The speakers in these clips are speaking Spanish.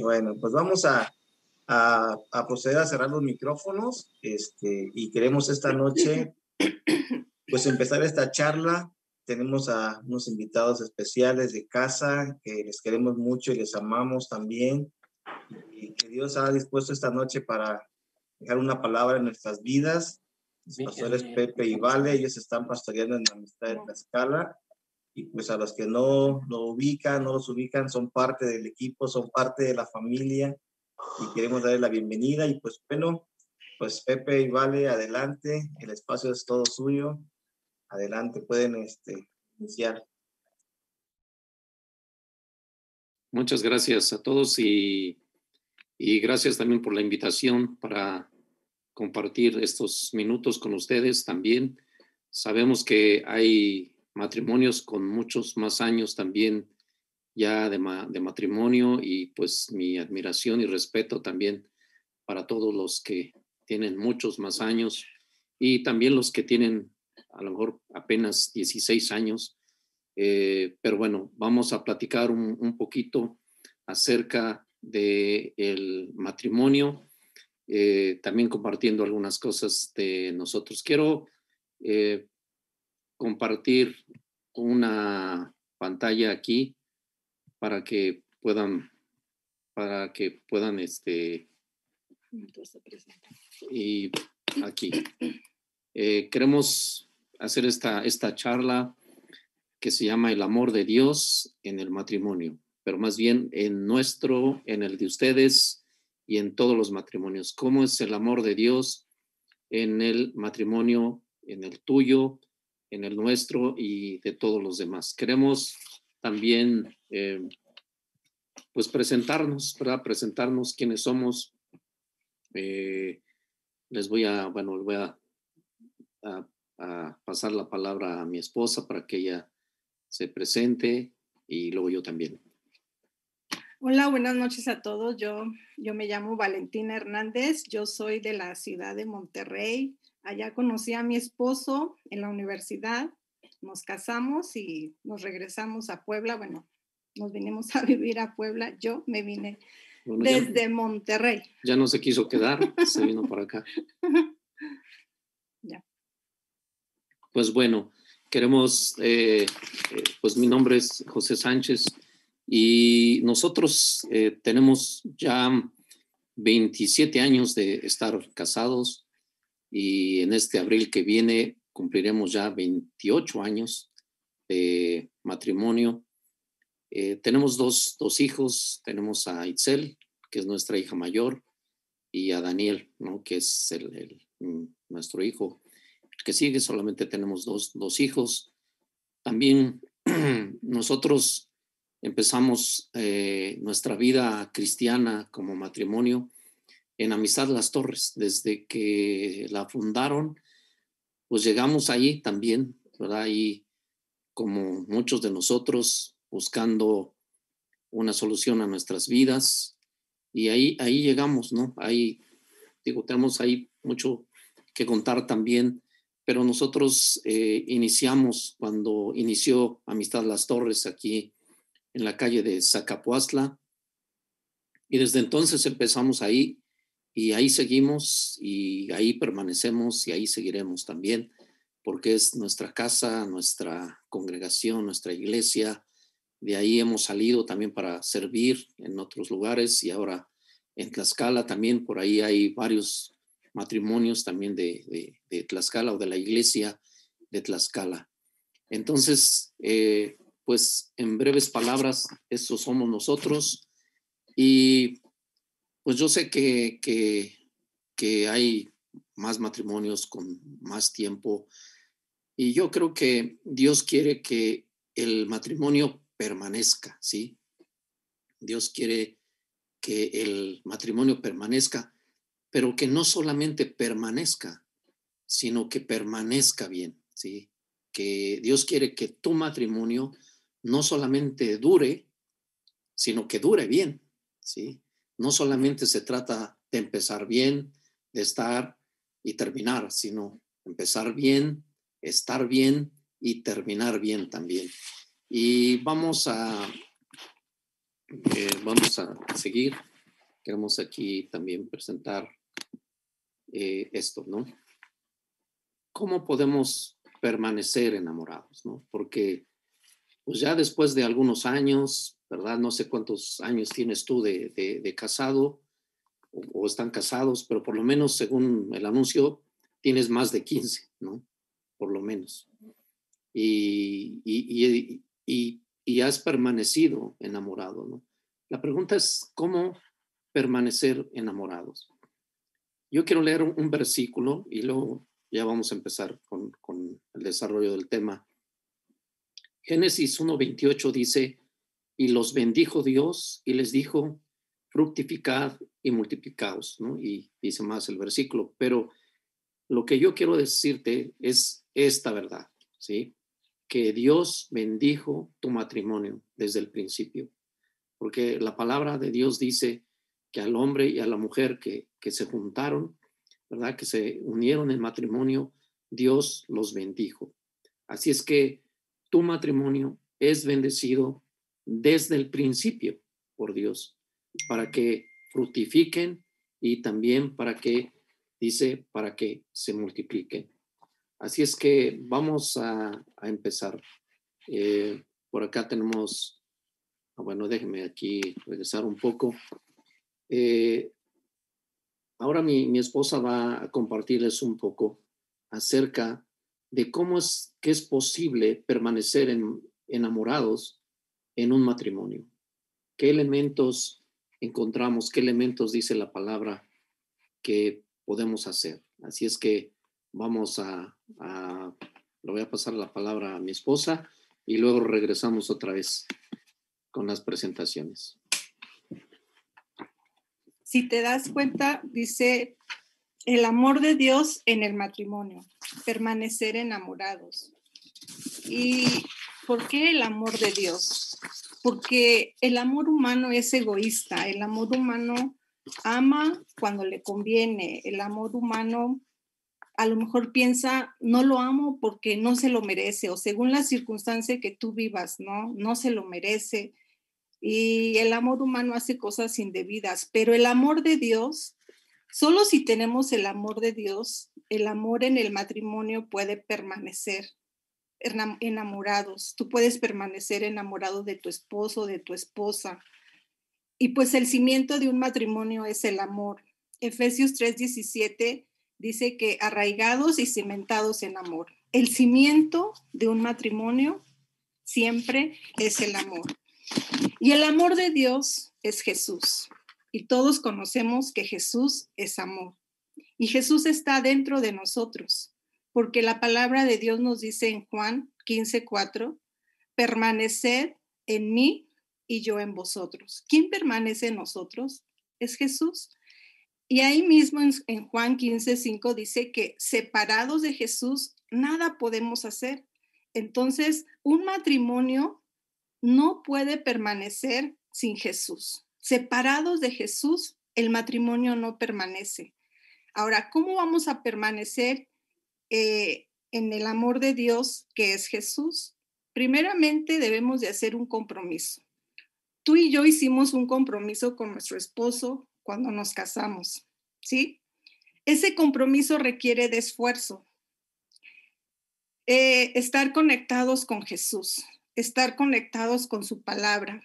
Bueno, pues vamos a, a, proceder a cerrar los micrófonos este, y queremos esta noche pues empezar esta charla. Tenemos a unos invitados especiales de casa que les queremos mucho y les amamos también. Y que Dios ha dispuesto esta noche para dejar una palabra en nuestras vidas. Los pastores Pepe y Vale, ellos están pastoreando en la amistad de la escala y pues a los que no lo ubican, no los ubican, son parte del equipo, son parte de la familia y queremos darles la bienvenida y pues bueno, pues Pepe y Vale, adelante, el espacio es todo suyo, adelante, pueden este, iniciar. Muchas gracias a todos y, y gracias también por la invitación para compartir estos minutos con ustedes también. Sabemos que hay matrimonios con muchos más años también ya de, matrimonio y pues mi admiración y respeto también para todos los que tienen muchos más años y también los que tienen a lo mejor apenas 16 años. Eh, pero bueno, vamos a platicar un, poquito acerca del el matrimonio, eh, también compartiendo algunas cosas de nosotros. Quiero eh, compartir una pantalla aquí para que puedan, para que puedan, este, y aquí. Eh, queremos hacer esta, esta charla que se llama El amor de Dios en el matrimonio, pero más bien en nuestro, en el de ustedes y en todos los matrimonios. ¿Cómo es el amor de Dios en el matrimonio, en el tuyo, en el nuestro y de todos los demás. Queremos también, eh, pues, presentarnos, ¿verdad? Presentarnos quiénes somos. Eh, les voy a, bueno, voy a, pasar la palabra a mi esposa para que ella se presente y luego yo también. Hola, buenas noches a todos. Yo, yo me llamo Valentina Hernández. Yo soy de la ciudad de Monterrey, Allá conocí a mi esposo en la universidad, nos casamos y nos regresamos a Puebla. Bueno, nos vinimos a vivir a Puebla. Yo me vine desde Monterrey. Ya no se quiso quedar, se vino para acá. ya. Pues bueno, queremos, eh, eh, pues mi nombre es José Sánchez y nosotros eh, tenemos ya 27 años de estar casados y en este abril que viene cumpliremos ya 28 años de matrimonio. Eh, tenemos dos, dos, hijos, tenemos a Itzel, que es nuestra hija mayor, y a Daniel, ¿no? que es el, mm, nuestro hijo que sigue, solamente tenemos dos, dos hijos. También nosotros empezamos eh, nuestra vida cristiana como matrimonio en Amistad Las Torres. Desde que la fundaron, pues llegamos ahí también, ¿verdad? Y como muchos de nosotros, buscando una solución a nuestras vidas. Y ahí, ahí llegamos, ¿no? Ahí, digo, tenemos ahí mucho que contar también, pero nosotros eh, iniciamos cuando inició Amistad Las Torres aquí en la calle de Zacapuazla. Y desde entonces empezamos ahí y ahí seguimos y ahí permanecemos y ahí seguiremos también, porque es nuestra casa, nuestra congregación, nuestra iglesia. De ahí hemos salido también para servir en otros lugares y ahora en Tlaxcala también, por ahí hay varios matrimonios también de, de, Tlaxcala o de la iglesia de Tlaxcala. Entonces, eh, pues en breves palabras, eso somos nosotros. Y pues yo sé que, que, hay más matrimonios con más tiempo y yo creo que Dios quiere que el matrimonio permanezca, ¿sí? Dios quiere que el matrimonio permanezca, pero que no solamente permanezca, sino que permanezca bien, ¿sí? Que Dios quiere que tu matrimonio no solamente dure, sino que dure bien, ¿sí? No solamente se trata de empezar bien, de estar y terminar, sino empezar bien, estar bien y terminar bien también. Y vamos a, eh, vamos a seguir. Queremos aquí también presentar eh, esto, ¿no? ¿Cómo podemos permanecer enamorados, ¿no? Porque pues ya después de algunos años, ¿verdad? No sé cuántos años tienes tú de, casado o, están casados, pero por lo menos según el anuncio tienes más de 15, ¿no? Por lo menos. Y, y, y, y has permanecido enamorado, ¿no? La pregunta es, ¿cómo permanecer enamorados? Yo quiero leer un, versículo y luego ya vamos a empezar con, con el desarrollo del tema. Génesis 1.28 dice, y los bendijo Dios y les dijo, fructificad y multiplicaos, ¿no? Y dice más el versículo, pero lo que yo quiero decirte es esta verdad, ¿sí? Que Dios bendijo tu matrimonio desde el principio, porque la palabra de Dios dice que al hombre y a la mujer que, que se juntaron, ¿verdad? Que se unieron en matrimonio, Dios los bendijo. Así es que tu matrimonio es bendecido desde el principio por Dios, para que fructifiquen y también para que, dice, para que se multipliquen. Así es que vamos a, empezar. Eh, por acá tenemos, ah, bueno, déjenme aquí regresar un poco. Eh, ahora mi, mi, esposa va a compartirles un poco acerca de cómo es que es posible permanecer enamorados en un matrimonio. ¿Qué elementos encontramos? ¿Qué elementos dice la palabra que podemos hacer? Así es que vamos a, le voy a pasar la palabra a mi esposa y luego regresamos otra vez con las presentaciones. Si te das cuenta, dice el amor de Dios en el matrimonio, permanecer enamorados. ¿Y por qué el amor de Dios? Porque el amor humano es egoísta, el amor humano ama cuando le conviene, el amor humano a lo mejor piensa, no lo amo porque no se lo merece, o según la circunstancia que tú vivas, ¿no? No se lo merece. Y el amor humano hace cosas indebidas, pero el amor de Dios Solo si tenemos el amor de Dios, el amor en el matrimonio puede permanecer enamorados. Tú puedes permanecer enamorado de tu esposo, de tu esposa. Y pues el cimiento de un matrimonio es el amor. Efesios 3:17 dice que arraigados y cimentados en amor. El cimiento de un matrimonio siempre es el amor. Y el amor de Dios es Jesús y todos conocemos que Jesús es amor. Y Jesús está dentro de nosotros, porque la palabra de Dios nos dice en Juan 15:4, permaneced en mí y yo en vosotros. ¿Quién permanece en nosotros? Es Jesús. Y ahí mismo en, en Juan 15:5 dice que separados de Jesús nada podemos hacer. Entonces, un matrimonio no puede permanecer sin Jesús. Separados de Jesús, el matrimonio no permanece. Ahora, ¿cómo vamos a permanecer eh, en el amor de Dios que es Jesús? Primeramente debemos de hacer un compromiso. Tú y yo hicimos un compromiso con nuestro esposo cuando nos casamos, ¿sí? Ese compromiso requiere de esfuerzo. Eh, estar conectados con Jesús, estar conectados con su palabra,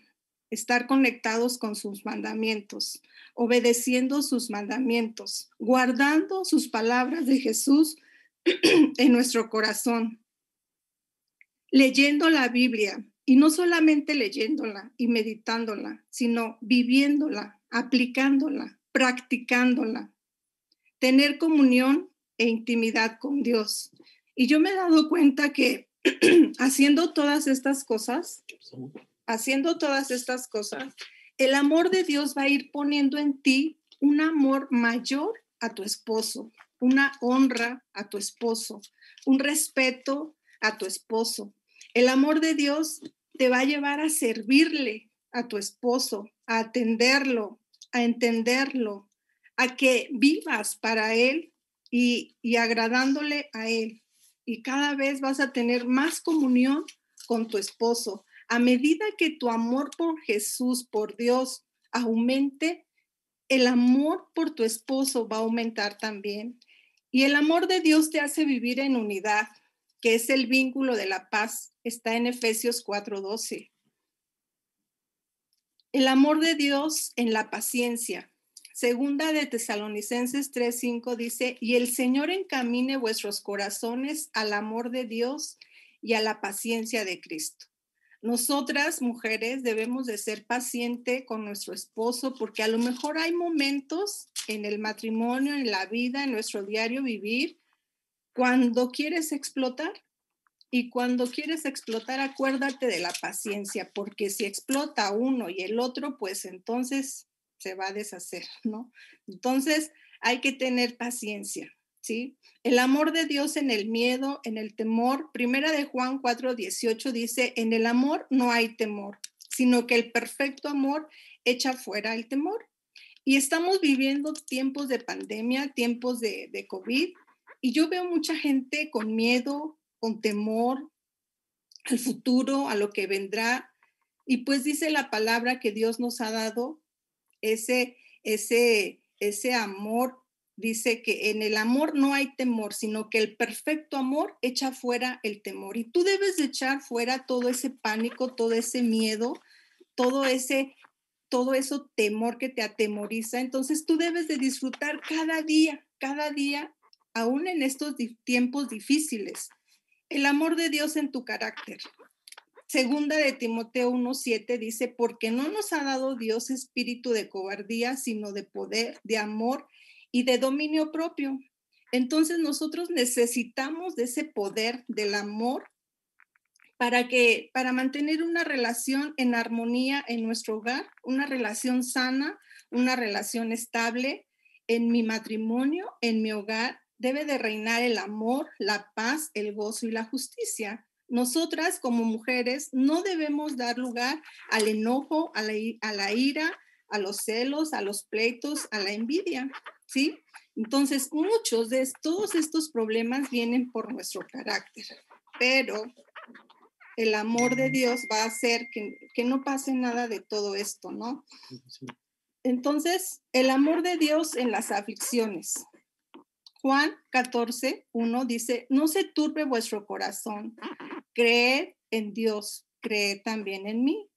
estar conectados con sus mandamientos, obedeciendo sus mandamientos, guardando sus palabras de Jesús en nuestro corazón, leyendo la Biblia y no solamente leyéndola y meditándola, sino viviéndola, aplicándola, practicándola, tener comunión e intimidad con Dios. Y yo me he dado cuenta que haciendo todas estas cosas, haciendo todas estas cosas, el amor de Dios va a ir poniendo en ti un amor mayor a tu esposo, una honra a tu esposo, un respeto a tu esposo. El amor de Dios te va a llevar a servirle a tu esposo, a atenderlo, a entenderlo, a que vivas para Él y, y agradándole a Él. Y cada vez vas a tener más comunión con tu esposo, A medida que tu amor por Jesús, por Dios, aumente, el amor por tu esposo va a aumentar también. Y el amor de Dios te hace vivir en unidad, que es el vínculo de la paz. Está en Efesios 4:12. El amor de Dios en la paciencia. Segunda de Tesalonicenses 3:5 dice, y el Señor encamine vuestros corazones al amor de Dios y a la paciencia de Cristo. Nosotras, mujeres, debemos de ser paciente con nuestro esposo porque a lo mejor hay momentos en el matrimonio, en la vida, en nuestro diario vivir, cuando quieres explotar. Y cuando quieres explotar, acuérdate de la paciencia, porque si explota uno y el otro, pues entonces se va a deshacer, ¿no? Entonces hay que tener paciencia. ¿Sí? El amor de Dios en el miedo, en el temor. Primera de Juan 4, 18 dice, en el amor no hay temor, sino que el perfecto amor echa fuera el temor. Y estamos viviendo tiempos de pandemia, tiempos de, de COVID, y yo veo mucha gente con miedo, con temor al futuro, a lo que vendrá. Y pues dice la palabra que Dios nos ha dado ese, ese, ese amor dice que en el amor no hay temor, sino que el perfecto amor echa fuera el temor. Y tú debes de echar fuera todo ese pánico, todo ese miedo, todo ese todo eso temor que te atemoriza. Entonces tú debes de disfrutar cada día, cada día, aún en estos tiempos difíciles, el amor de Dios en tu carácter. Segunda de Timoteo 1:7 dice, porque no nos ha dado Dios espíritu de cobardía, sino de poder, de amor y de dominio propio. Entonces nosotros necesitamos de ese poder del amor para que para mantener una relación en armonía en nuestro hogar, una relación sana, una relación estable en mi matrimonio, en mi hogar, debe de reinar el amor, la paz, el gozo y la justicia. Nosotras como mujeres no debemos dar lugar al enojo, a la, a la ira, a los celos, a los pleitos, a la envidia. ¿Sí? Entonces, muchos de todos estos problemas vienen por nuestro carácter, pero el amor de Dios va a hacer que, que no pase nada de todo esto, ¿no? Entonces, el amor de Dios en las aflicciones. Juan 14, 1 dice, no se turbe vuestro corazón, creed en Dios, creed también en mí.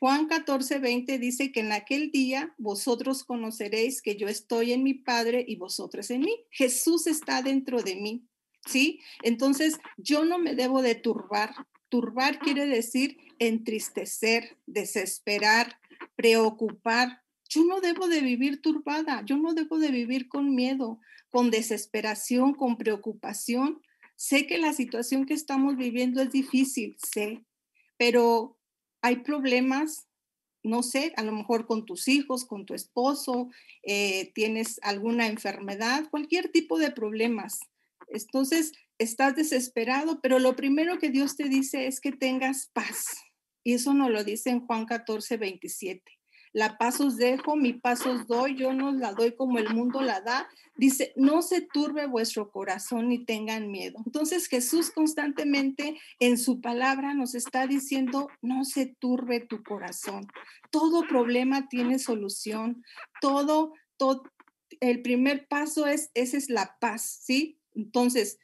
Juan 14, 20 dice que en aquel día vosotros conoceréis que yo estoy en mi Padre y vosotros en mí. Jesús está dentro de mí, ¿sí? Entonces yo no me debo de turbar. Turbar quiere decir entristecer, desesperar, preocupar. Yo no debo de vivir turbada, yo no debo de vivir con miedo, con desesperación, con preocupación. Sé que la situación que estamos viviendo es difícil, sé, pero hay problemas, no sé, a lo mejor con tus hijos, con tu esposo, eh, tienes alguna enfermedad, cualquier tipo de problemas. Entonces, estás desesperado, pero lo primero que Dios te dice es que tengas paz. Y eso nos lo dice en Juan 14, 27. La paz os dejo, mi paz os doy, yo no la doy como el mundo la da. Dice, no se turbe vuestro corazón ni tengan miedo. Entonces Jesús constantemente en su palabra nos está diciendo, no se turbe tu corazón. Todo problema tiene solución. Todo, todo, el primer paso es, esa es la paz, ¿sí? Entonces,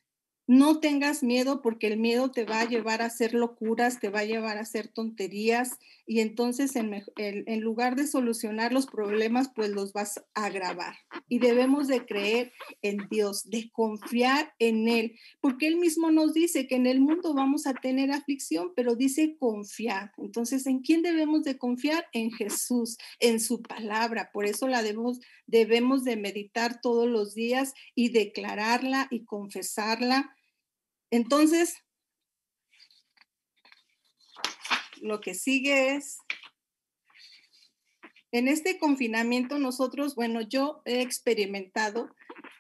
no tengas miedo porque el miedo te va a llevar a hacer locuras, te va a llevar a hacer tonterías y entonces en, lugar de solucionar los problemas, pues los vas a agravar. Y debemos de creer en Dios, de confiar en Él, porque Él mismo nos dice que en el mundo vamos a tener aflicción, pero dice confiar. Entonces, ¿en quién debemos de confiar? En Jesús, en su palabra. Por eso la debemos, debemos de meditar todos los días y declararla y confesarla entonces, lo que sigue es, en este confinamiento nosotros, bueno, yo he experimentado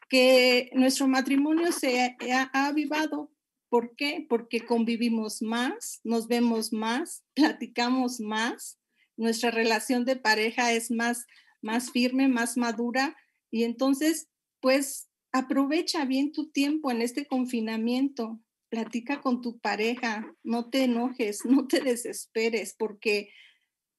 que nuestro matrimonio se ha, avivado. ¿Por qué? Porque convivimos más, nos vemos más, platicamos más, nuestra relación de pareja es más, más firme, más madura y entonces, pues aprovecha bien tu tiempo en este confinamiento. platica con tu pareja, no te enojes, no te desesperes, porque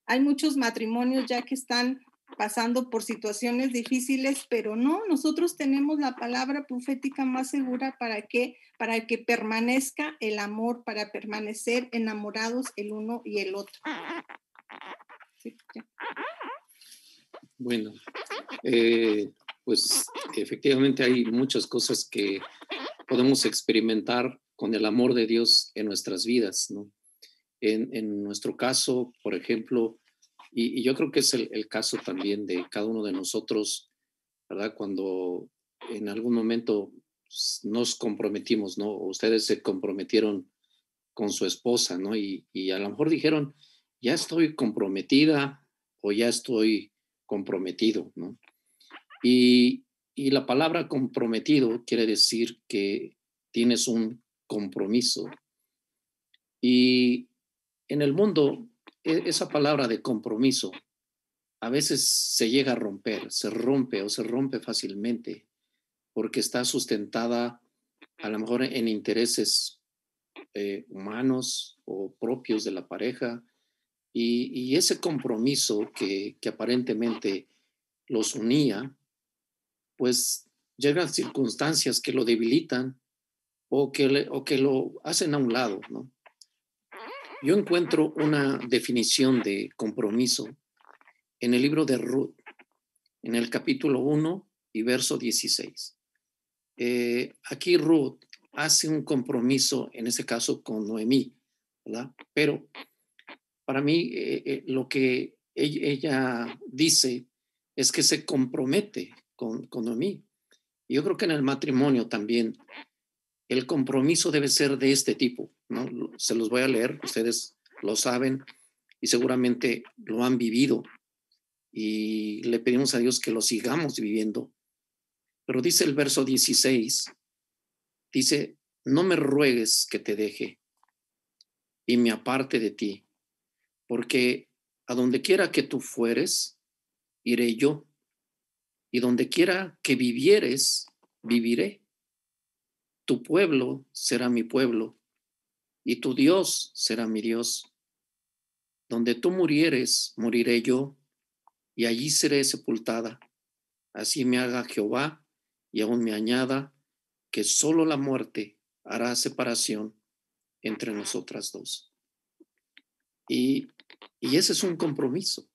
hay muchos matrimonios ya que están pasando por situaciones difíciles, pero no, nosotros tenemos la palabra profética más segura para que para que permanezca el amor, para permanecer enamorados el uno y el otro. bueno, eh, pues efectivamente hay muchas cosas que podemos experimentar con el amor de Dios en nuestras vidas, ¿no? En, nuestro caso, por ejemplo, y, yo creo que es el, caso también de cada uno de nosotros, ¿verdad? Cuando en algún momento nos comprometimos, ¿no? Ustedes se comprometieron con su esposa, ¿no? Y, y a lo mejor dijeron, ya estoy comprometida o ya estoy comprometido, ¿no? Y, la palabra comprometido quiere decir que tienes un compromiso. Y en el mundo e, esa palabra de compromiso a veces se llega a romper, se rompe o se rompe fácilmente porque está sustentada a lo mejor en intereses eh, humanos o propios de la pareja y, ese compromiso que, aparentemente los unía, pues llegan circunstancias que lo debilitan o que, o que lo hacen a un lado, ¿no? Yo encuentro una definición de compromiso en el libro de Ruth, en el capítulo 1 y verso 16. Eh, aquí Ruth hace un compromiso, en ese caso con Noemí, ¿verdad? Pero para mí eh, eh, lo que ella, dice es que se compromete con, con Noemí. Yo creo que en el matrimonio también el compromiso debe ser de este tipo, ¿no? Se los voy a leer, ustedes lo saben y seguramente lo han vivido y le pedimos a Dios que lo sigamos viviendo. Pero dice el verso 16, dice, no me ruegues que te deje y me aparte de ti, porque a donde quiera que tú fueres, iré yo, y donde quiera que vivieres, viviré tu pueblo será mi pueblo y tu Dios será mi Dios. Donde tú murieres, moriré yo, y allí seré sepultada. Así me haga Jehová y aún me añada que solo la muerte hará separación entre nosotras dos. Y, y ese es un compromiso,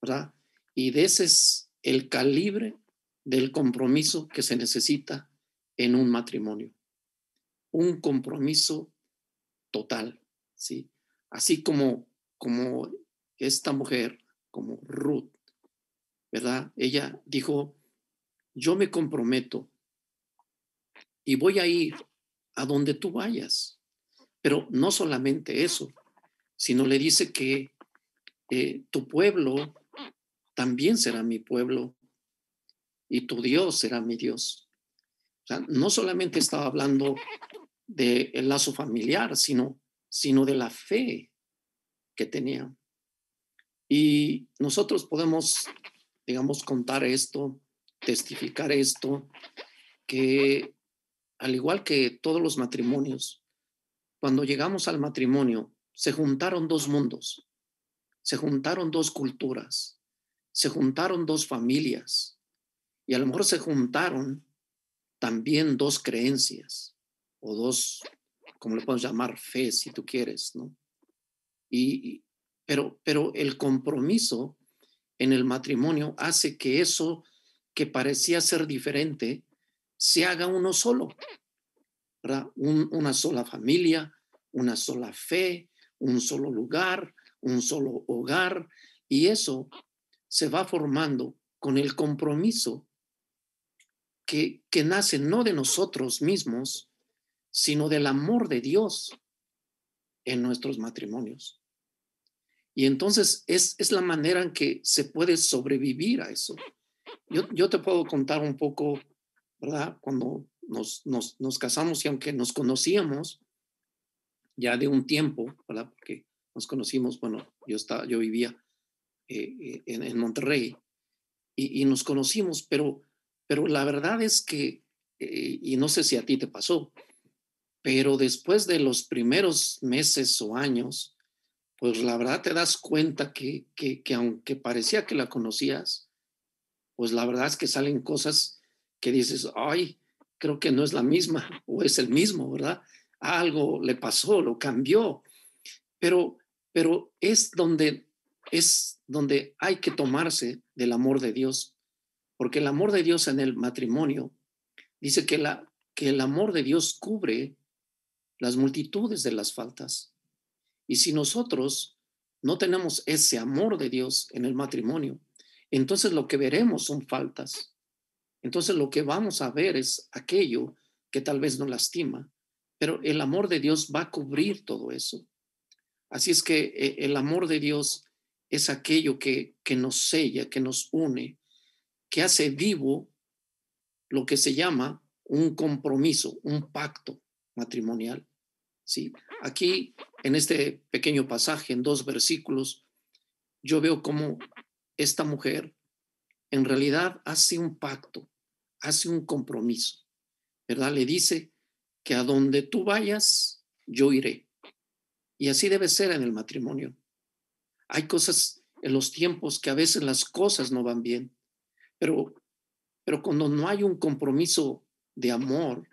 ¿verdad? Y de ese es el calibre del compromiso que se necesita en un matrimonio. Un compromiso total, ¿sí? Así como, como esta mujer, como Ruth, ¿verdad? Ella dijo, yo me comprometo y voy a ir a donde tú vayas. Pero no solamente eso, sino le dice que eh, tu pueblo también será mi pueblo y tu Dios será mi Dios no solamente estaba hablando del lazo familiar, sino, sino de la fe que tenía. Y nosotros podemos, digamos, contar esto, testificar esto, que al igual que todos los matrimonios, cuando llegamos al matrimonio, se juntaron dos mundos, se juntaron dos culturas, se juntaron dos familias, y a lo mejor se juntaron también dos creencias o dos, como le podemos llamar, fe, si tú quieres, ¿no? Y, pero, pero el compromiso en el matrimonio hace que eso que parecía ser diferente se haga uno solo, ¿verdad? una sola familia, una sola fe, un solo lugar, un solo hogar, y eso se va formando con el compromiso que, nace no de nosotros mismos, sino del amor de Dios en nuestros matrimonios. Y entonces es, es la manera en que se puede sobrevivir a eso. Yo, yo te puedo contar un poco, ¿verdad? Cuando nos, nos, nos, casamos y aunque nos conocíamos ya de un tiempo, ¿verdad? Porque nos conocimos, bueno, yo, estaba, yo vivía eh, en, Monterrey y, y, nos conocimos, pero pero la verdad es que, eh, y no sé si a ti te pasó, pero después de los primeros meses o años, pues la verdad te das cuenta que, que, que aunque parecía que la conocías, pues la verdad es que salen cosas que dices, ay, creo que no es la misma o es el mismo, ¿verdad? Algo le pasó, lo cambió. Pero, pero es donde es donde hay que tomarse del amor de Dios, porque el amor de Dios en el matrimonio dice que, la, que el amor de Dios cubre las multitudes de las faltas. Y si nosotros no tenemos ese amor de Dios en el matrimonio, entonces lo que veremos son faltas. Entonces lo que vamos a ver es aquello que tal vez nos lastima, pero el amor de Dios va a cubrir todo eso. Así es que eh, el amor de Dios es aquello que, que nos sella, que nos une, que hace vivo lo que se llama un compromiso, un pacto matrimonial. ¿sí? Aquí, en este pequeño pasaje, en dos versículos, yo veo cómo esta mujer en realidad hace un pacto, hace un compromiso, ¿verdad? Le dice que a donde tú vayas, yo iré. Y así debe ser en el matrimonio. Hay cosas en los tiempos que a veces las cosas no van bien, pero, pero cuando no hay un compromiso de amor,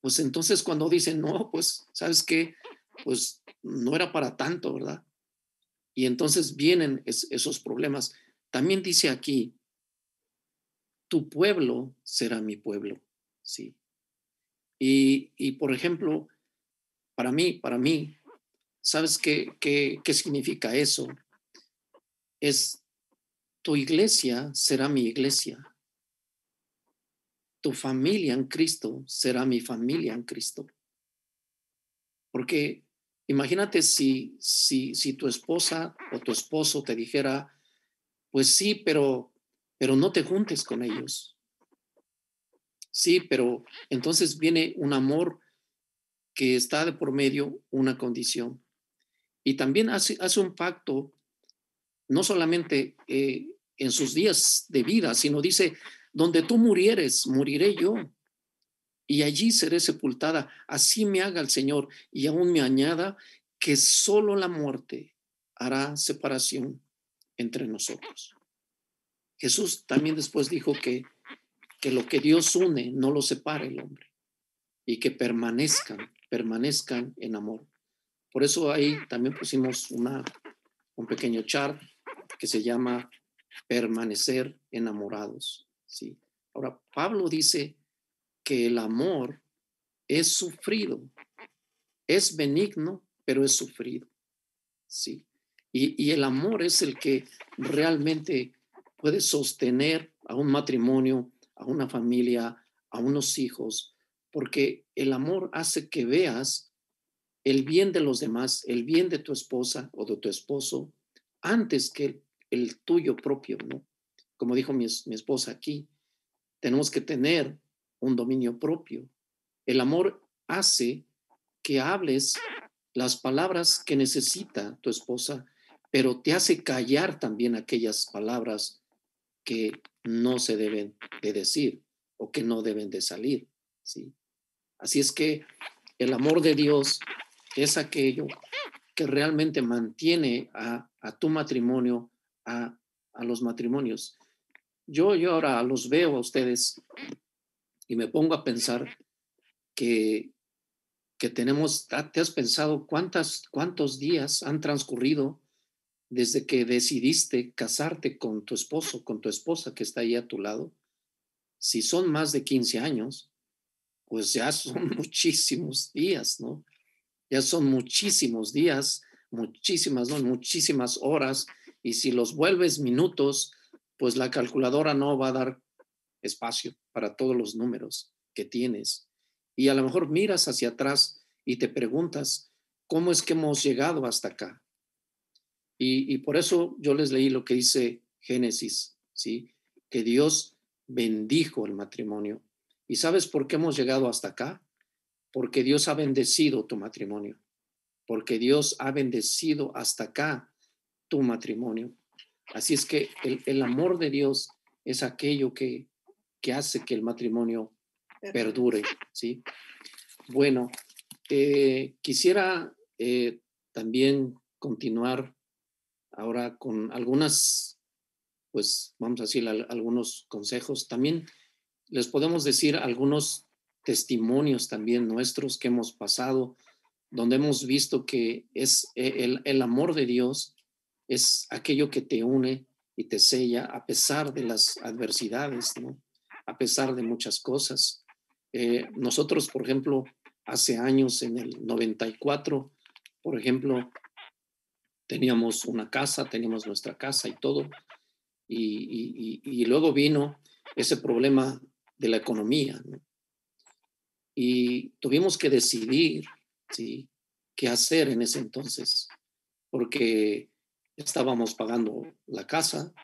pues entonces cuando dicen, no, pues, ¿sabes qué? Pues no era para tanto, ¿verdad? Y entonces vienen esos problemas. También dice aquí, tu pueblo será mi pueblo, ¿sí? Y, y por ejemplo, para mí, para mí, ¿sabes qué, qué, qué significa eso? Es, tu iglesia será mi iglesia, tu familia en Cristo será mi familia en Cristo. Porque imagínate si, si, si tu esposa o tu esposo te dijera, pues sí, pero, pero no te juntes con ellos. Sí, pero entonces viene un amor que está de por medio una condición. Y también hace, hace un pacto, no solamente eh, en sus días de vida, sino dice, donde tú murieres, moriré yo. Y allí seré sepultada. Así me haga el Señor y aún me añada que solo la muerte hará separación entre nosotros. Jesús también después dijo que, que lo que Dios une no lo separe el hombre y que permanezcan, permanezcan en amor. Por eso ahí también pusimos una, un pequeño chart que se llama permanecer enamorados. ¿sí? Ahora, Pablo dice que el amor es sufrido, es benigno, pero es sufrido. ¿sí? Y, y el amor es el que realmente puede sostener a un matrimonio, a una familia, a unos hijos, porque el amor hace que veas el bien de los demás, el bien de tu esposa o de tu esposo, antes que el, tuyo propio, ¿no? como dijo mi, esposa aquí, tenemos que tener un dominio propio. El amor hace que hables las palabras que necesita tu esposa, pero te hace callar también aquellas palabras que no se deben de decir o que no deben de salir, ¿sí? Así es que el amor de Dios es aquello que realmente mantiene a, tu matrimonio, a, a los matrimonios. Yo, yo ahora los veo a ustedes y me pongo a pensar que, que tenemos, ¿te has pensado cuántas, cuántos días han transcurrido desde que decidiste casarte con tu esposo, con tu esposa que está ahí a tu lado? Si son más de 15 años, pues ya son muchísimos días, ¿no? Ya son muchísimos días, muchísimas, ¿no? Muchísimas horas. Y si los vuelves minutos, pues la calculadora no va a dar espacio para todos los números que tienes. Y a lo mejor miras hacia atrás y te preguntas, ¿cómo es que hemos llegado hasta acá? Y, por eso yo les leí lo que dice Génesis, ¿sí? Que Dios bendijo el matrimonio. ¿Y sabes por qué hemos llegado hasta acá? Porque Dios ha bendecido tu matrimonio. Porque Dios ha bendecido hasta acá tu matrimonio. Así es que el, amor de Dios es aquello que, que hace que el matrimonio perdure, ¿sí? Bueno, eh, quisiera eh, también continuar ahora con algunas, pues vamos a decir, algunos consejos. También les podemos decir algunos testimonios también nuestros que hemos pasado, donde hemos visto que es e, el, el amor de Dios es aquello que te une y te sella a pesar de las adversidades, ¿no? a pesar de muchas cosas. Eh, nosotros, por ejemplo, hace años, en el 94, por ejemplo, teníamos una casa, teníamos nuestra casa y todo, y, luego vino ese problema de la economía, y tuvimos que decidir, ¿sí? ¿Qué hacer en ese entonces? Porque estábamos pagando la casa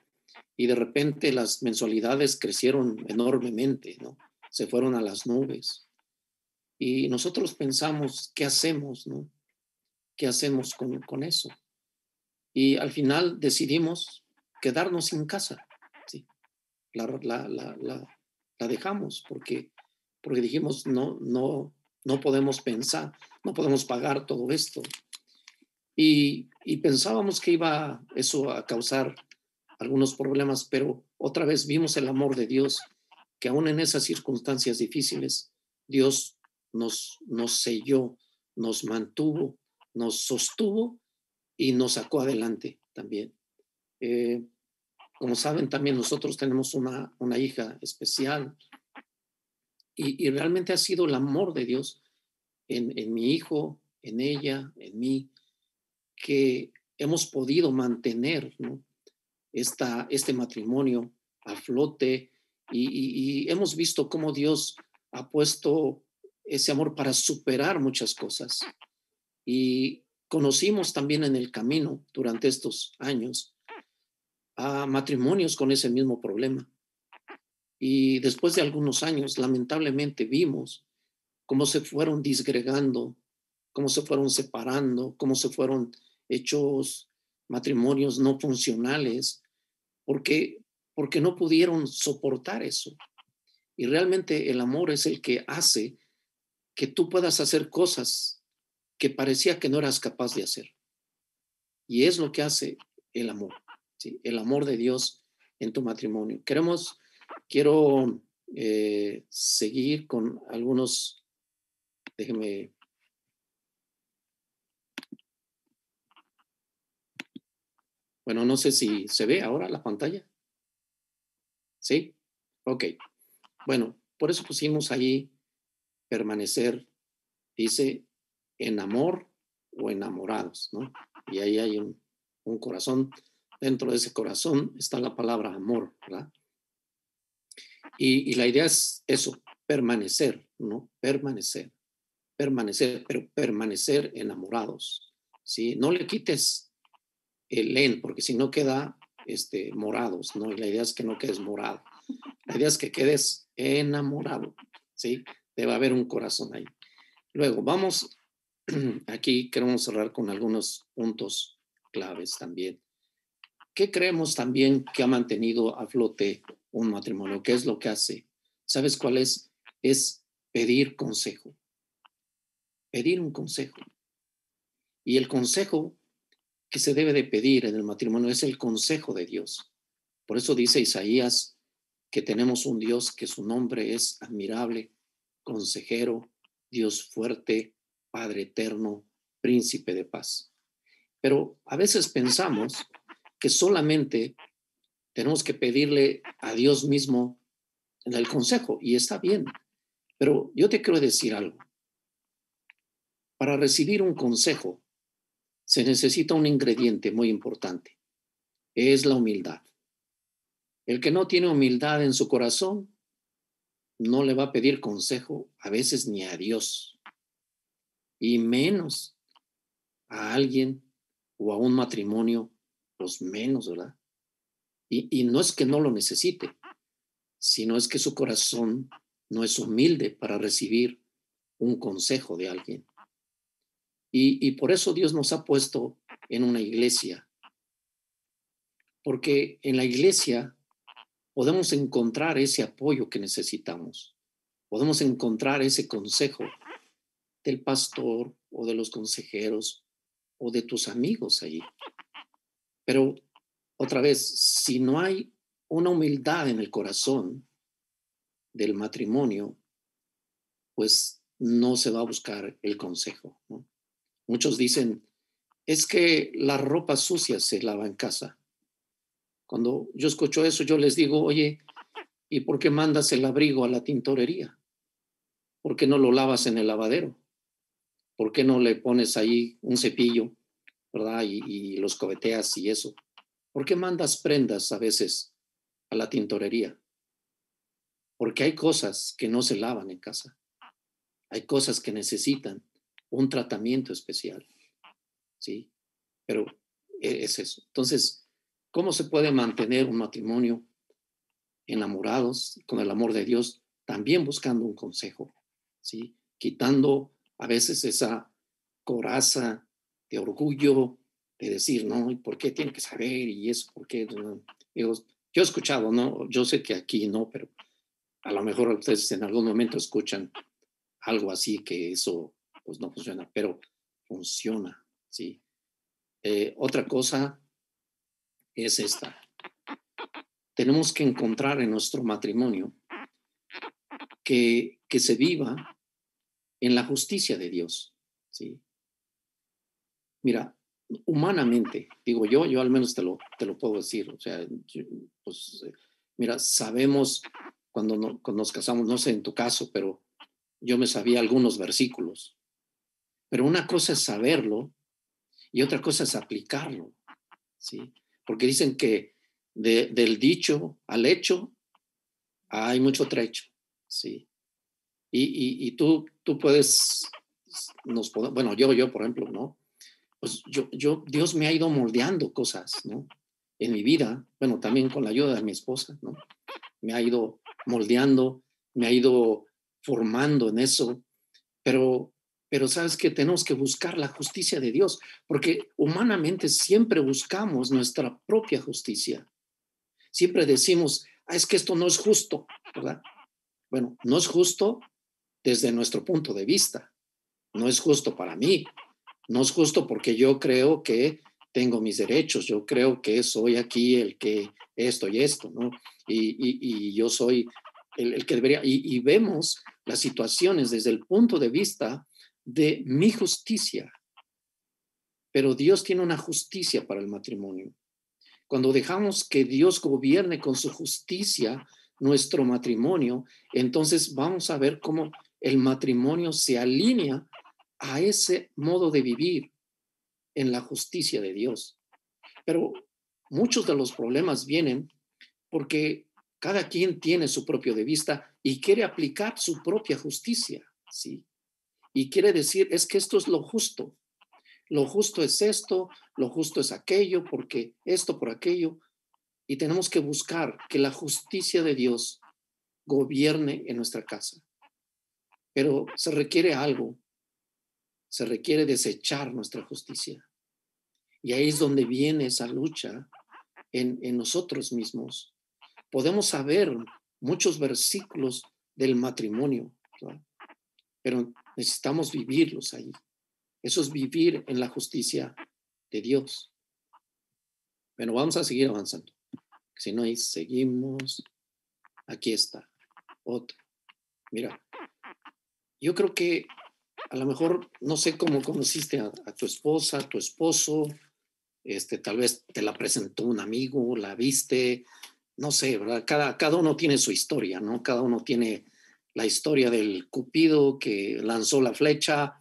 y de repente las mensualidades crecieron enormemente, ¿no? Se fueron a las nubes. Y nosotros pensamos, ¿qué hacemos, no? ¿Qué hacemos con, con eso? Y al final decidimos quedarnos sin casa, ¿sí? La, la, la, la, dejamos porque, porque dijimos, no, no, no podemos pensar, no podemos pagar todo esto. Y, pensábamos que iba eso a causar algunos problemas, pero otra vez vimos el amor de Dios, que aún en esas circunstancias difíciles, Dios nos, nos selló, nos mantuvo, nos sostuvo y nos sacó adelante también. Eh, como saben, también nosotros tenemos una, una hija especial y, realmente ha sido el amor de Dios en, mi hijo, en ella, en mí, que hemos podido mantener Esta, este matrimonio a flote y, hemos visto cómo Dios ha puesto ese amor para superar muchas cosas. Y conocimos también en el camino durante estos años matrimonios con ese mismo problema. Y después de algunos años, lamentablemente, vimos cómo se fueron disgregando, cómo se fueron separando, cómo se fueron hechos matrimonios no funcionales, porque, porque no pudieron soportar eso. Y realmente el amor es el que hace que tú puedas hacer cosas que parecía que no eras capaz de hacer. Y es lo que hace el amor, el amor de Dios en tu matrimonio. Queremos, quiero eh, seguir con algunos, déjeme Bueno, no sé si se ve ahora la pantalla. ¿Sí? Ok. Bueno, por eso pusimos ahí permanecer, dice, en amor o enamorados, ¿no? Y ahí hay un, corazón. Dentro de ese corazón está la palabra amor, ¿verdad? Y, la idea es eso, permanecer, ¿no? Permanecer, permanecer, pero permanecer enamorados, ¿sí? No le quites el en, porque si no queda este, morados, ¿no? Y la idea es que no quedes morado. La idea es que quedes enamorado, ¿sí? Debe haber un corazón ahí. Luego, vamos, aquí queremos cerrar con algunos puntos claves también. ¿Qué creemos también que ha mantenido a flote un matrimonio? ¿Qué es lo que hace? ¿Sabes cuál es? Es pedir consejo. Pedir un consejo. Y el consejo que se debe de pedir en el matrimonio es el consejo de Dios. Por eso dice Isaías que tenemos un Dios que su nombre es admirable, consejero, Dios fuerte, Padre eterno, príncipe de paz. Pero a veces pensamos que solamente tenemos que pedirle a Dios mismo el consejo y está bien. Pero yo te quiero decir algo. Para recibir un consejo se necesita un ingrediente muy importante. Es la humildad. El que no tiene humildad en su corazón no le va a pedir consejo a veces ni a Dios, y menos a alguien o a un matrimonio, los menos, ¿verdad? Y, y no es que no lo necesite, sino es que su corazón no es humilde para recibir un consejo de alguien. Y, por eso Dios nos ha puesto en una iglesia. Porque en la iglesia podemos encontrar ese apoyo que necesitamos. Podemos encontrar ese consejo del pastor o de los consejeros o de tus amigos allí. Pero otra vez, si no hay una humildad en el corazón del matrimonio, pues no se va a buscar el consejo. Muchos dicen, es que la ropa sucia se lava en casa. Cuando yo escucho eso, yo les digo, oye, ¿y por qué mandas el abrigo a la tintorería? ¿Por qué no lo lavas en el lavadero? ¿Por qué no le pones ahí un cepillo, verdad? Y, y los cobeteas y eso. ¿Por qué mandas prendas a veces a la tintorería? Porque hay cosas que no se lavan en casa. Hay cosas que necesitan un tratamiento especial. ¿Sí? Pero e, es eso. Entonces, ¿cómo se puede mantener un matrimonio enamorados con el amor de Dios, también buscando un consejo? ¿Sí? Quitando a veces esa coraza de orgullo de decir, no, ¿y por qué tiene que saber? Y eso, ¿por qué? yo he escuchado, ¿no? Yo sé que aquí no, pero a lo mejor ustedes en algún momento escuchan algo así que eso pues no funciona, pero funciona, ¿sí? Eh, otra cosa es esta. Tenemos que encontrar en nuestro matrimonio que, que se viva en la justicia de Dios, ¿sí? Mira, humanamente, digo yo, yo al menos te lo, te lo puedo decir, o sea, pues, eh, mira, sabemos cuando, cuando nos casamos, no sé en tu caso, pero yo me sabía algunos versículos. Pero una cosa es saberlo y otra cosa es aplicarlo, ¿sí? Porque dicen que del dicho al hecho hay mucho trecho, ¿sí? Y, y, tú, tú puedes, nos, bueno, yo, yo, por ejemplo, ¿no? Pues yo, Dios me ha ido moldeando cosas, ¿no? En mi vida, bueno, también con la ayuda de mi esposa. Me ha ido moldeando, me ha ido formando en eso, pero, pero sabes que tenemos que buscar la justicia de Dios, porque humanamente siempre buscamos nuestra propia justicia. Siempre decimos, ah, es que esto no es justo, ¿verdad? Bueno, no es justo desde nuestro punto de vista, no es justo para mí, no es justo porque yo creo que tengo mis derechos, yo creo que soy aquí el que esto y esto, ¿no? Y, y yo soy el, que debería, y, vemos las situaciones desde el punto de vista de mi justicia. Pero Dios tiene una justicia para el matrimonio. Cuando dejamos que Dios gobierne con su justicia nuestro matrimonio, entonces vamos a ver cómo el matrimonio se alinea a ese modo de vivir en la justicia de Dios. Pero muchos de los problemas vienen porque cada quien tiene su propio de vista y quiere aplicar su propia justicia, ¿sí? Y quiere decir, es que esto es lo justo. Lo justo es esto, lo justo es aquello, porque esto por aquello. Y tenemos que buscar que la justicia de Dios gobierne en nuestra casa. Pero se requiere algo. Se requiere desechar nuestra justicia. Y ahí es donde viene esa lucha en, nosotros mismos podemos saber muchos versículos del matrimonio, pero necesitamos vivirlos ahí. Eso es vivir en la justicia de Dios. Bueno, vamos a seguir avanzando. Si no, ahí seguimos. Aquí está. Otro. Mira, yo creo que a lo mejor, no sé cómo conociste a, tu esposa, a tu esposo, este, tal vez te la presentó un amigo, la viste, no sé, ¿verdad? Cada, cada uno tiene su historia, ¿no? Cada uno tiene la historia del Cupido que lanzó la flecha,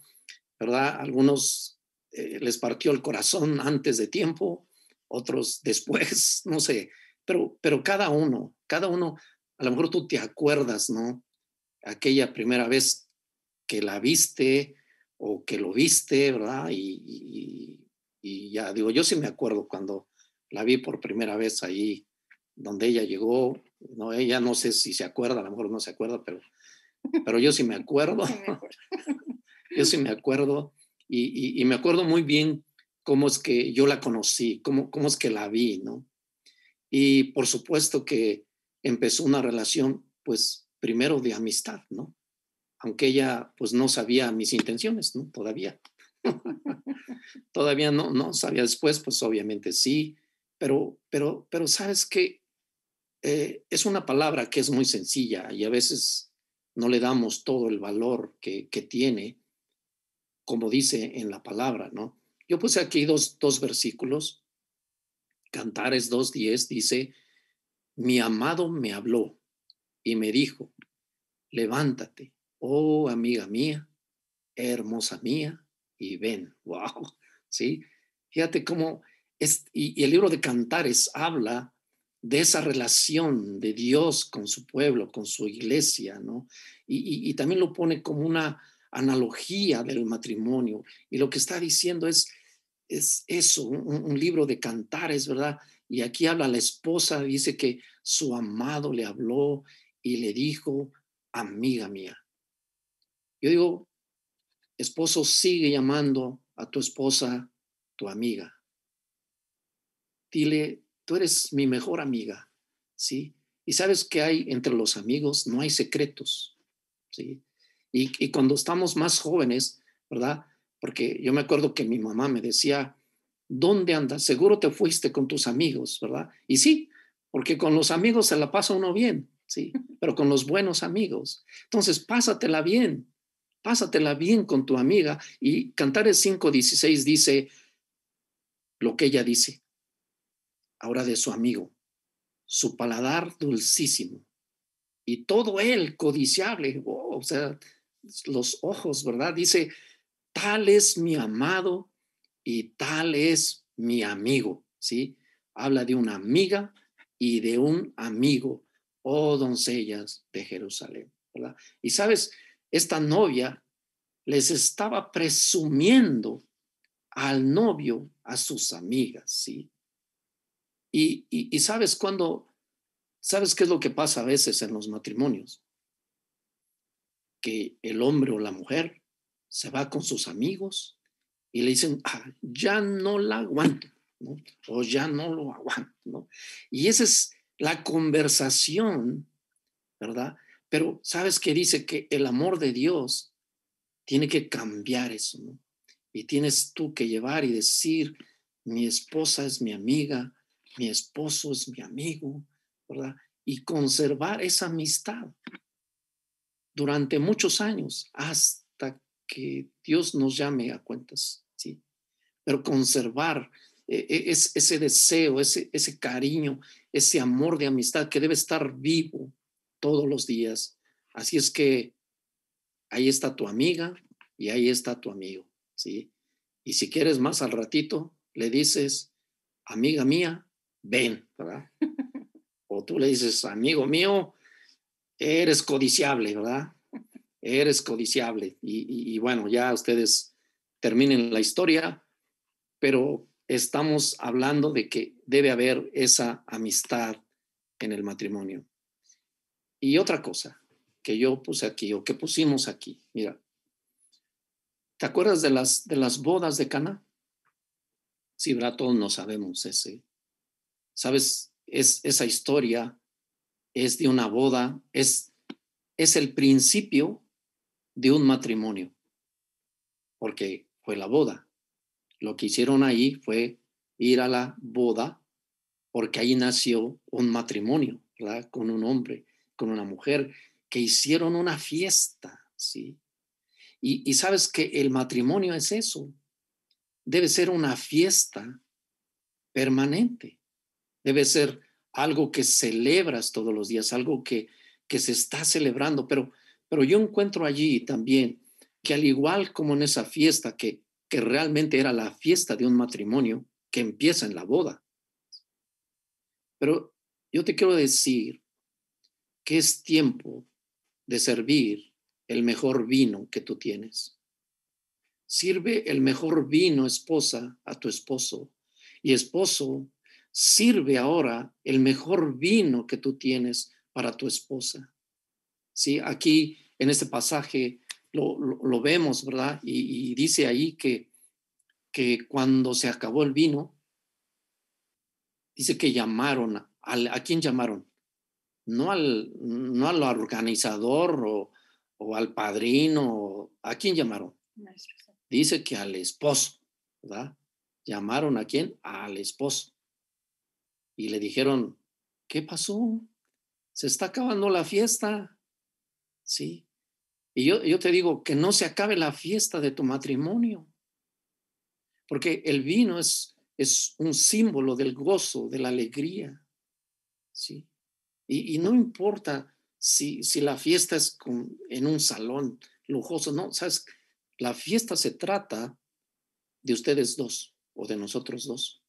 ¿verdad? Algunos eh, les partió el corazón antes de tiempo, otros después, no sé, pero, pero cada uno, cada uno, a lo mejor tú te acuerdas, ¿no? Aquella primera vez que la viste o que lo viste, ¿verdad? Y, y ya digo, yo sí me acuerdo cuando la vi por primera vez ahí donde ella llegó, no, ella no sé si se acuerda, a lo mejor no se acuerda, pero, pero yo sí me acuerdo. yo sí me acuerdo y, me acuerdo muy bien cómo es que yo la conocí, cómo, cómo es que la vi, ¿no? Y por supuesto que empezó una relación, pues primero de amistad, ¿no? Aunque ella pues no sabía mis intenciones, ¿no? Todavía. Todavía no, no sabía después, pues obviamente sí, pero, pero, pero sabes que eh, es una palabra que es muy sencilla y a veces no le damos todo el valor que, que tiene, como dice en la palabra, ¿no? Yo puse aquí dos, dos versículos. Cantares 2.10 dice, mi amado me habló y me dijo, levántate, oh amiga mía, hermosa mía, y ven, wow, ¿sí? Fíjate cómo, es, y, el libro de Cantares habla de esa relación de Dios con su pueblo, con su iglesia, ¿no? Y, también lo pone como una analogía del matrimonio. Y lo que está diciendo es, es eso, un, un libro de Cantares, ¿verdad? Y aquí habla la esposa, dice que su amado le habló y le dijo, amiga mía. Yo digo, esposo, sigue llamando a tu esposa tu amiga. Dile, tú eres mi mejor amiga, ¿sí? Y sabes que hay entre los amigos, no hay secretos, ¿sí? Y, y cuando estamos más jóvenes, ¿verdad? Porque yo me acuerdo que mi mamá me decía, ¿dónde andas? Seguro te fuiste con tus amigos, ¿verdad? Y sí, porque con los amigos se la pasa uno bien, ¿sí? Pero con los buenos amigos. Entonces, pásatela bien, pásatela bien con tu amiga. Y Cantares 5.16 dice lo que ella dice, ahora de su amigo, su paladar dulcísimo y todo él codiciable, o sea, los ojos, ¿verdad? Dice, tal es mi amado y tal es mi amigo, ¿sí? Habla de una amiga y de un amigo, oh doncellas de Jerusalén, ¿verdad? Y sabes, esta novia les estaba presumiendo al novio, a sus amigas, ¿sí? Y, y, sabes cuándo, sabes qué es lo que pasa a veces en los matrimonios, que el hombre o la mujer se va con sus amigos y le dicen, ah, ya no la aguanto, ¿no? o ya no lo aguanto. ¿no? Y esa es la conversación, ¿verdad? Pero sabes que dice que el amor de Dios tiene que cambiar eso, ¿no? Y tienes tú que llevar y decir, mi esposa es mi amiga, mi esposo es mi amigo, ¿verdad? Y conservar esa amistad durante muchos años hasta que Dios nos llame a cuentas pero conservar eh, eh, ese deseo, ese, ese cariño, ese amor de amistad que debe estar vivo todos los días. Así es que ahí está tu amiga y ahí está tu amigo, ¿sí? Y si quieres más al ratito, le dices, amiga mía, ven, ¿verdad? O tú le dices, amigo mío, eres codiciable, ¿verdad? Eres codiciable. y bueno, ya ustedes terminen la historia, pero estamos hablando de que debe haber esa amistad en el matrimonio. Y otra cosa que yo puse aquí o que pusimos aquí, mira, ¿te acuerdas de las, de las bodas de Cana? Sí, ¿verdad? Todos no sabemos ese. ¿Sabes? Es, esa historia es de una boda, es, es el principio de un matrimonio, porque fue la boda. Lo que hicieron ahí fue ir a la boda porque ahí nació un matrimonio, ¿verdad? Con un hombre, con una mujer, que hicieron una fiesta, ¿sí? Y, sabes que el matrimonio es eso, debe ser una fiesta permanente, debe ser algo que celebras todos los días, algo que, que se está celebrando, pero, pero yo encuentro allí también que al igual como en esa fiesta que que realmente era la fiesta de un matrimonio que empieza en la boda. Pero yo te quiero decir que es tiempo de servir el mejor vino que tú tienes. Sirve el mejor vino, esposa, a tu esposo. Y esposo, sirve ahora el mejor vino que tú tienes para tu esposa. Sí, aquí en este pasaje lo, vemos, ¿verdad? Y, dice ahí que, que cuando se acabó el vino, dice que llamaron, a, ¿a quién llamaron? No al, no al organizador o, o al padrino, ¿a quién llamaron? Dice que al esposo, ¿verdad? Llamaron a quién? Al esposo. Y le dijeron, ¿qué pasó? Se está acabando la fiesta. Sí. Y yo, yo te digo, que no se acabe la fiesta de tu matrimonio. Porque el vino es, es un símbolo del gozo, de la alegría. Sí. Y, no importa si, si la fiesta es con, en un salón lujoso, no, sabes, la fiesta se trata de ustedes dos o de nosotros dos.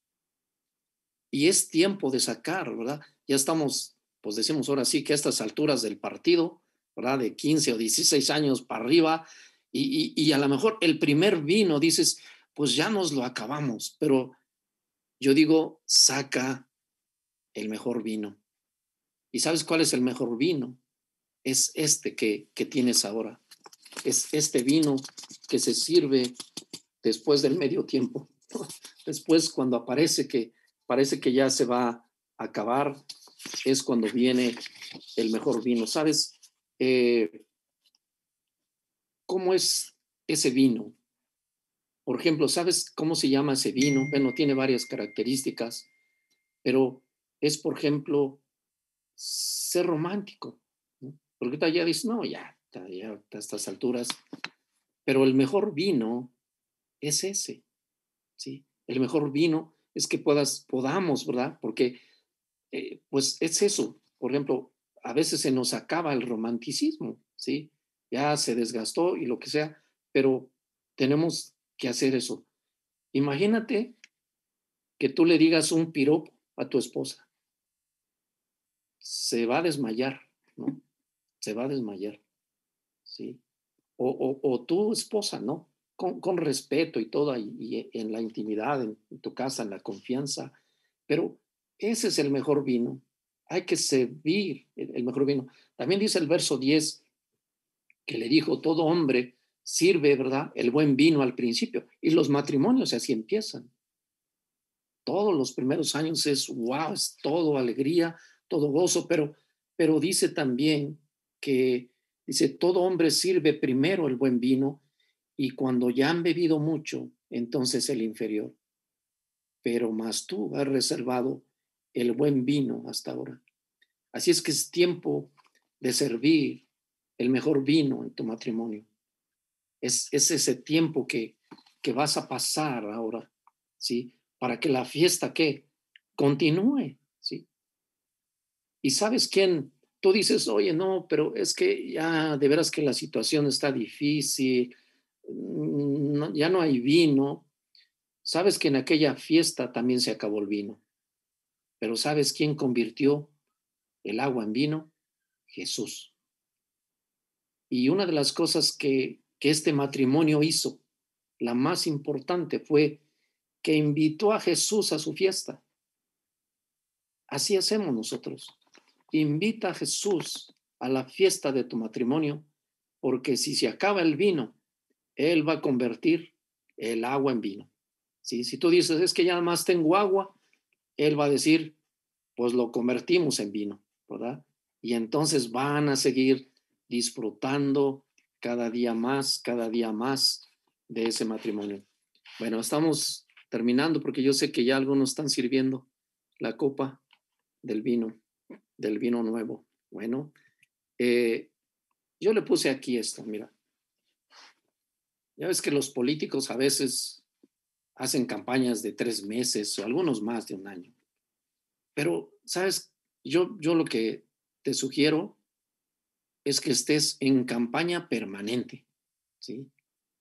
Y es tiempo de sacar, ¿verdad? Ya estamos, pues decimos ahora sí que a estas alturas del partido, ¿verdad? De 15 o 16 años para arriba, y, y a lo mejor el primer vino, dices, pues ya nos lo acabamos, pero yo digo, saca el mejor vino. ¿Y sabes cuál es el mejor vino? Es este que, que tienes ahora. Es este vino que se sirve después del medio tiempo. Después, cuando aparece que parece que ya se va a acabar, es cuando viene el mejor vino. ¿Sabes eh, cómo es ese vino? Por ejemplo, ¿sabes cómo se llama ese vino? Bueno, tiene varias características, pero es, por ejemplo, ser romántico. Porque ya dices, no, ya, ya a estas alturas. Pero el mejor vino es ese, ¿sí? El mejor vino es que puedas, podamos, ¿verdad? Porque, eh, pues es eso. Por ejemplo, a veces se nos acaba el romanticismo, ¿sí? Ya se desgastó y lo que sea, pero tenemos que hacer eso. Imagínate que tú le digas un piropo a tu esposa. Se va a desmayar, ¿no? Se va a desmayar, ¿sí? O, o, tu esposa, ¿no? con, respeto y todo, y, en la intimidad, en, tu casa, en la confianza. Pero ese es el mejor vino. Hay que servir el, mejor vino. También dice el verso 10 que le dijo, todo hombre sirve, ¿verdad? El buen vino al principio. Y los matrimonios así empiezan. Todos los primeros años es, wow, es todo alegría, todo gozo, pero, pero dice también que, dice, todo hombre sirve primero el buen vino y cuando ya han bebido mucho, entonces el inferior. Pero más tú has reservado el buen vino hasta ahora. Así es que es tiempo de servir el mejor vino en tu matrimonio. Es, es ese tiempo que, que vas a pasar ahora, ¿sí? Para que la fiesta que continúe. Y sabes quién, tú dices, oye, no, pero es que ya de veras que la situación está difícil, ya no hay vino. Sabes que en aquella fiesta también se acabó el vino. Pero ¿sabes quién convirtió el agua en vino? Jesús. Y una de las cosas que, que este matrimonio hizo, la más importante, fue que invitó a Jesús a su fiesta. Así hacemos nosotros. Invita a Jesús a la fiesta de tu matrimonio, porque si se acaba el vino, él va a convertir el agua en vino. ¿sí? Si tú dices, es que ya más tengo agua, Él va a decir, pues lo convertimos en vino, ¿verdad? Y entonces van a seguir disfrutando cada día más, cada día más de ese matrimonio. Bueno, estamos terminando porque yo sé que ya algunos están sirviendo la copa del vino, del vino nuevo. Bueno, eh, yo le puse aquí esto, mira. Ya ves que los políticos a veces hacen campañas de tres meses o algunos más de un año. Pero, ¿sabes? Yo, yo lo que te sugiero es que estés en campaña permanente, ¿sí?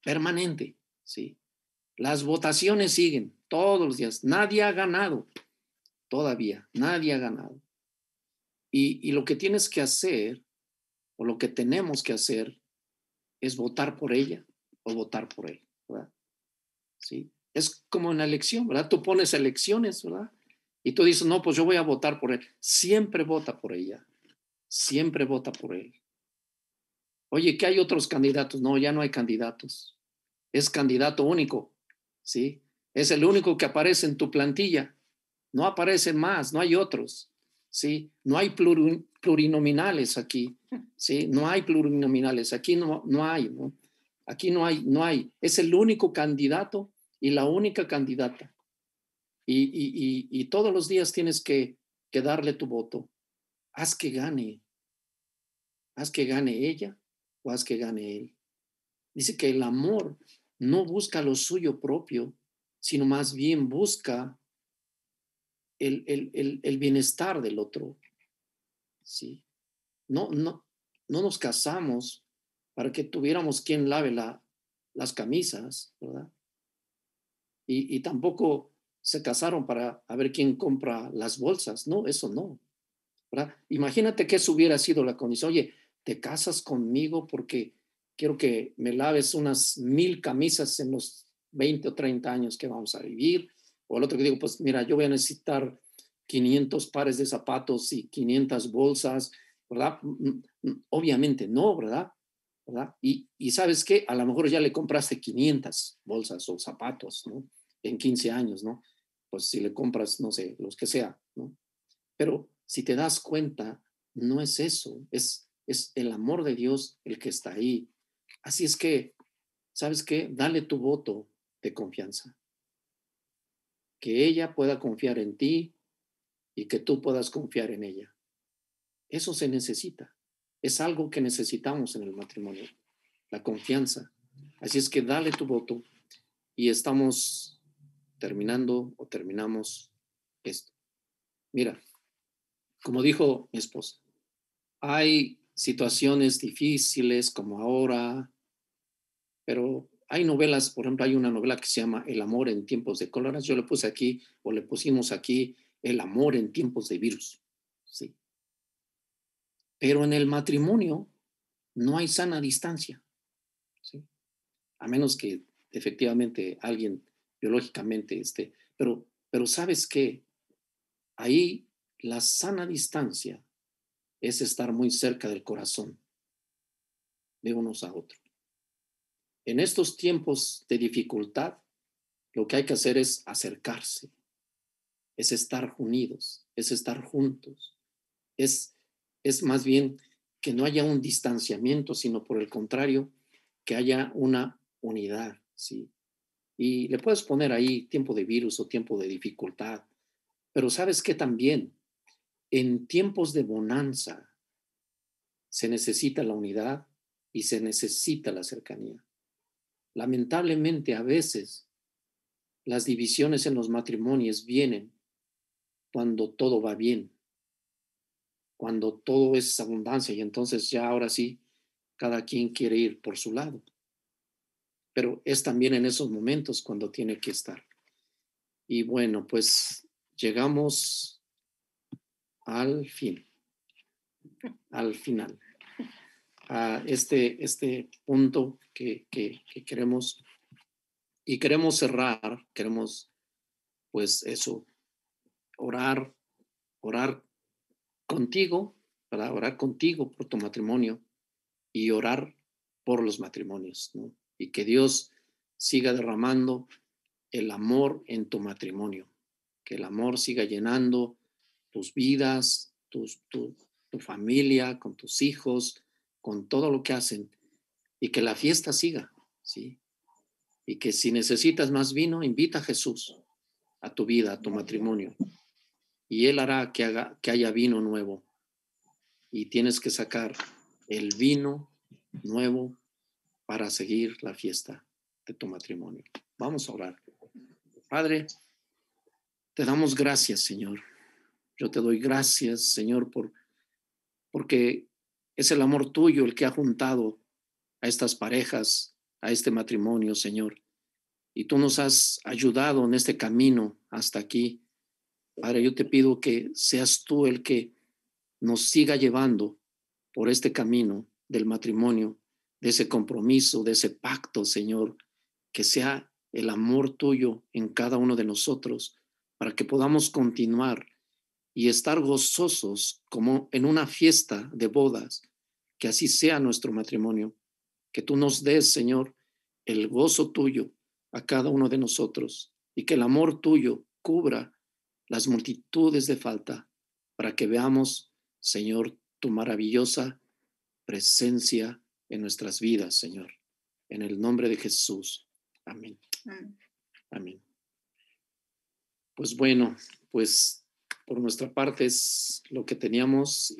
Permanente, ¿sí? Las votaciones siguen todos los días. Nadie ha ganado todavía, nadie ha ganado. Y, lo que tienes que hacer, o lo que tenemos que hacer, es votar por ella, o votar por él, ¿verdad? Sí. Es como una elección, ¿verdad? Tú pones elecciones, ¿verdad? Y tú dices, no, pues yo voy a votar por él. Siempre vota por ella. Siempre vota por él. Oye, ¿qué hay otros candidatos? No, ya no hay candidatos. Es candidato único, ¿sí? Es el único que aparece en tu plantilla. No aparecen más, no hay otros, ¿sí? No hay plurinominales aquí, ¿sí? No hay plurinominales, aquí no, no hay, ¿no? Aquí no hay, no hay. Es el único candidato y la única candidata. Y, y, y, todos los días tienes que, que darle tu voto. Haz que gane. Haz que gane ella o haz que gane él. Dice que el amor no busca lo suyo propio, sino más bien busca el, el, el, bienestar del otro. ¿sí? No, no, no nos casamos para que tuviéramos quien lave la, las camisas, ¿verdad? Y, y, tampoco se casaron para a ver quién compra las bolsas. No, eso no. Imagínate que eso hubiera sido la condición. Oye, te casas conmigo porque quiero que me laves unas mil camisas en los 20 o 30 años que vamos a vivir. O el otro que digo, pues mira, yo voy a necesitar 500 pares de zapatos y 500 bolsas, ¿verdad? Mm, mm, mm, obviamente no, ¿verdad? ¿verdad? Y, y sabes qué, a lo mejor ya le compraste 500 bolsas o zapatos, ¿no? En 15 años, ¿no? Pues si le compras, no sé, los que sea, ¿no? Pero si te das cuenta, no es eso, es, es el amor de Dios el que está ahí. Así es que, ¿sabes qué? Dale tu voto de confianza. Que ella pueda confiar en ti y que tú puedas confiar en ella. Eso se necesita. Es algo que necesitamos en el matrimonio, la confianza. Así es que dale tu voto y estamos terminando o terminamos esto. Mira, como dijo mi esposa, hay situaciones difíciles como ahora, pero hay novelas, por ejemplo, hay una novela que se llama El amor en tiempos de cólera. Yo le puse aquí o le pusimos aquí El amor en tiempos de virus. Sí. Pero en el matrimonio no hay sana distancia. ¿sí? A menos que efectivamente alguien biológicamente esté. Pero, pero sabes que ahí la sana distancia es estar muy cerca del corazón de unos a otros. En estos tiempos de dificultad, lo que hay que hacer es acercarse, es estar unidos, es estar juntos, es, es más bien que no haya un distanciamiento, sino por el contrario, que haya una unidad, ¿sí? Y le puedes poner ahí tiempo de virus o tiempo de dificultad, pero sabes que también en tiempos de bonanza se necesita la unidad y se necesita la cercanía. Lamentablemente a veces las divisiones en los matrimonios vienen cuando todo va bien, cuando todo es abundancia y entonces ya ahora sí, cada quien quiere ir por su lado. Pero es también en esos momentos cuando tiene que estar. Y bueno, pues llegamos al fin, al final, a este, este punto que, que, queremos y queremos cerrar, queremos pues eso, orar, orar contigo, para orar contigo por tu matrimonio y orar por los matrimonios. Y que Dios siga derramando el amor en tu matrimonio, que el amor siga llenando tus vidas, tus, tu, tu familia, con tus hijos, con todo lo que hacen y que la fiesta siga, ¿sí? Y que si necesitas más vino, invita a Jesús a tu vida, a tu matrimonio. Y Él hará que, haga, que haya vino nuevo. Y tienes que sacar el vino nuevo para seguir la fiesta de tu matrimonio. Vamos a orar. Padre, te damos gracias, Señor yo te doy gracias, Señor, por, porque es el amor tuyo el que ha juntado a estas parejas, a este matrimonio, Señor. Y tú nos has ayudado en este camino hasta aquí. Padre, yo te pido que seas tú el que nos siga llevando por este camino del matrimonio, de ese compromiso, de ese pacto, Señor, que sea el amor tuyo en cada uno de nosotros, para que podamos continuar y estar gozosos como en una fiesta de bodas, que así sea nuestro matrimonio, que tú nos des, Señor, el gozo tuyo a cada uno de nosotros y que el amor tuyo cubra las multitudes de falta para que veamos, Señor, tu maravillosa presencia en nuestras vidas, Señor. En el nombre de Jesús. Amén. Amén. Pues bueno, pues por nuestra parte es lo que teníamos.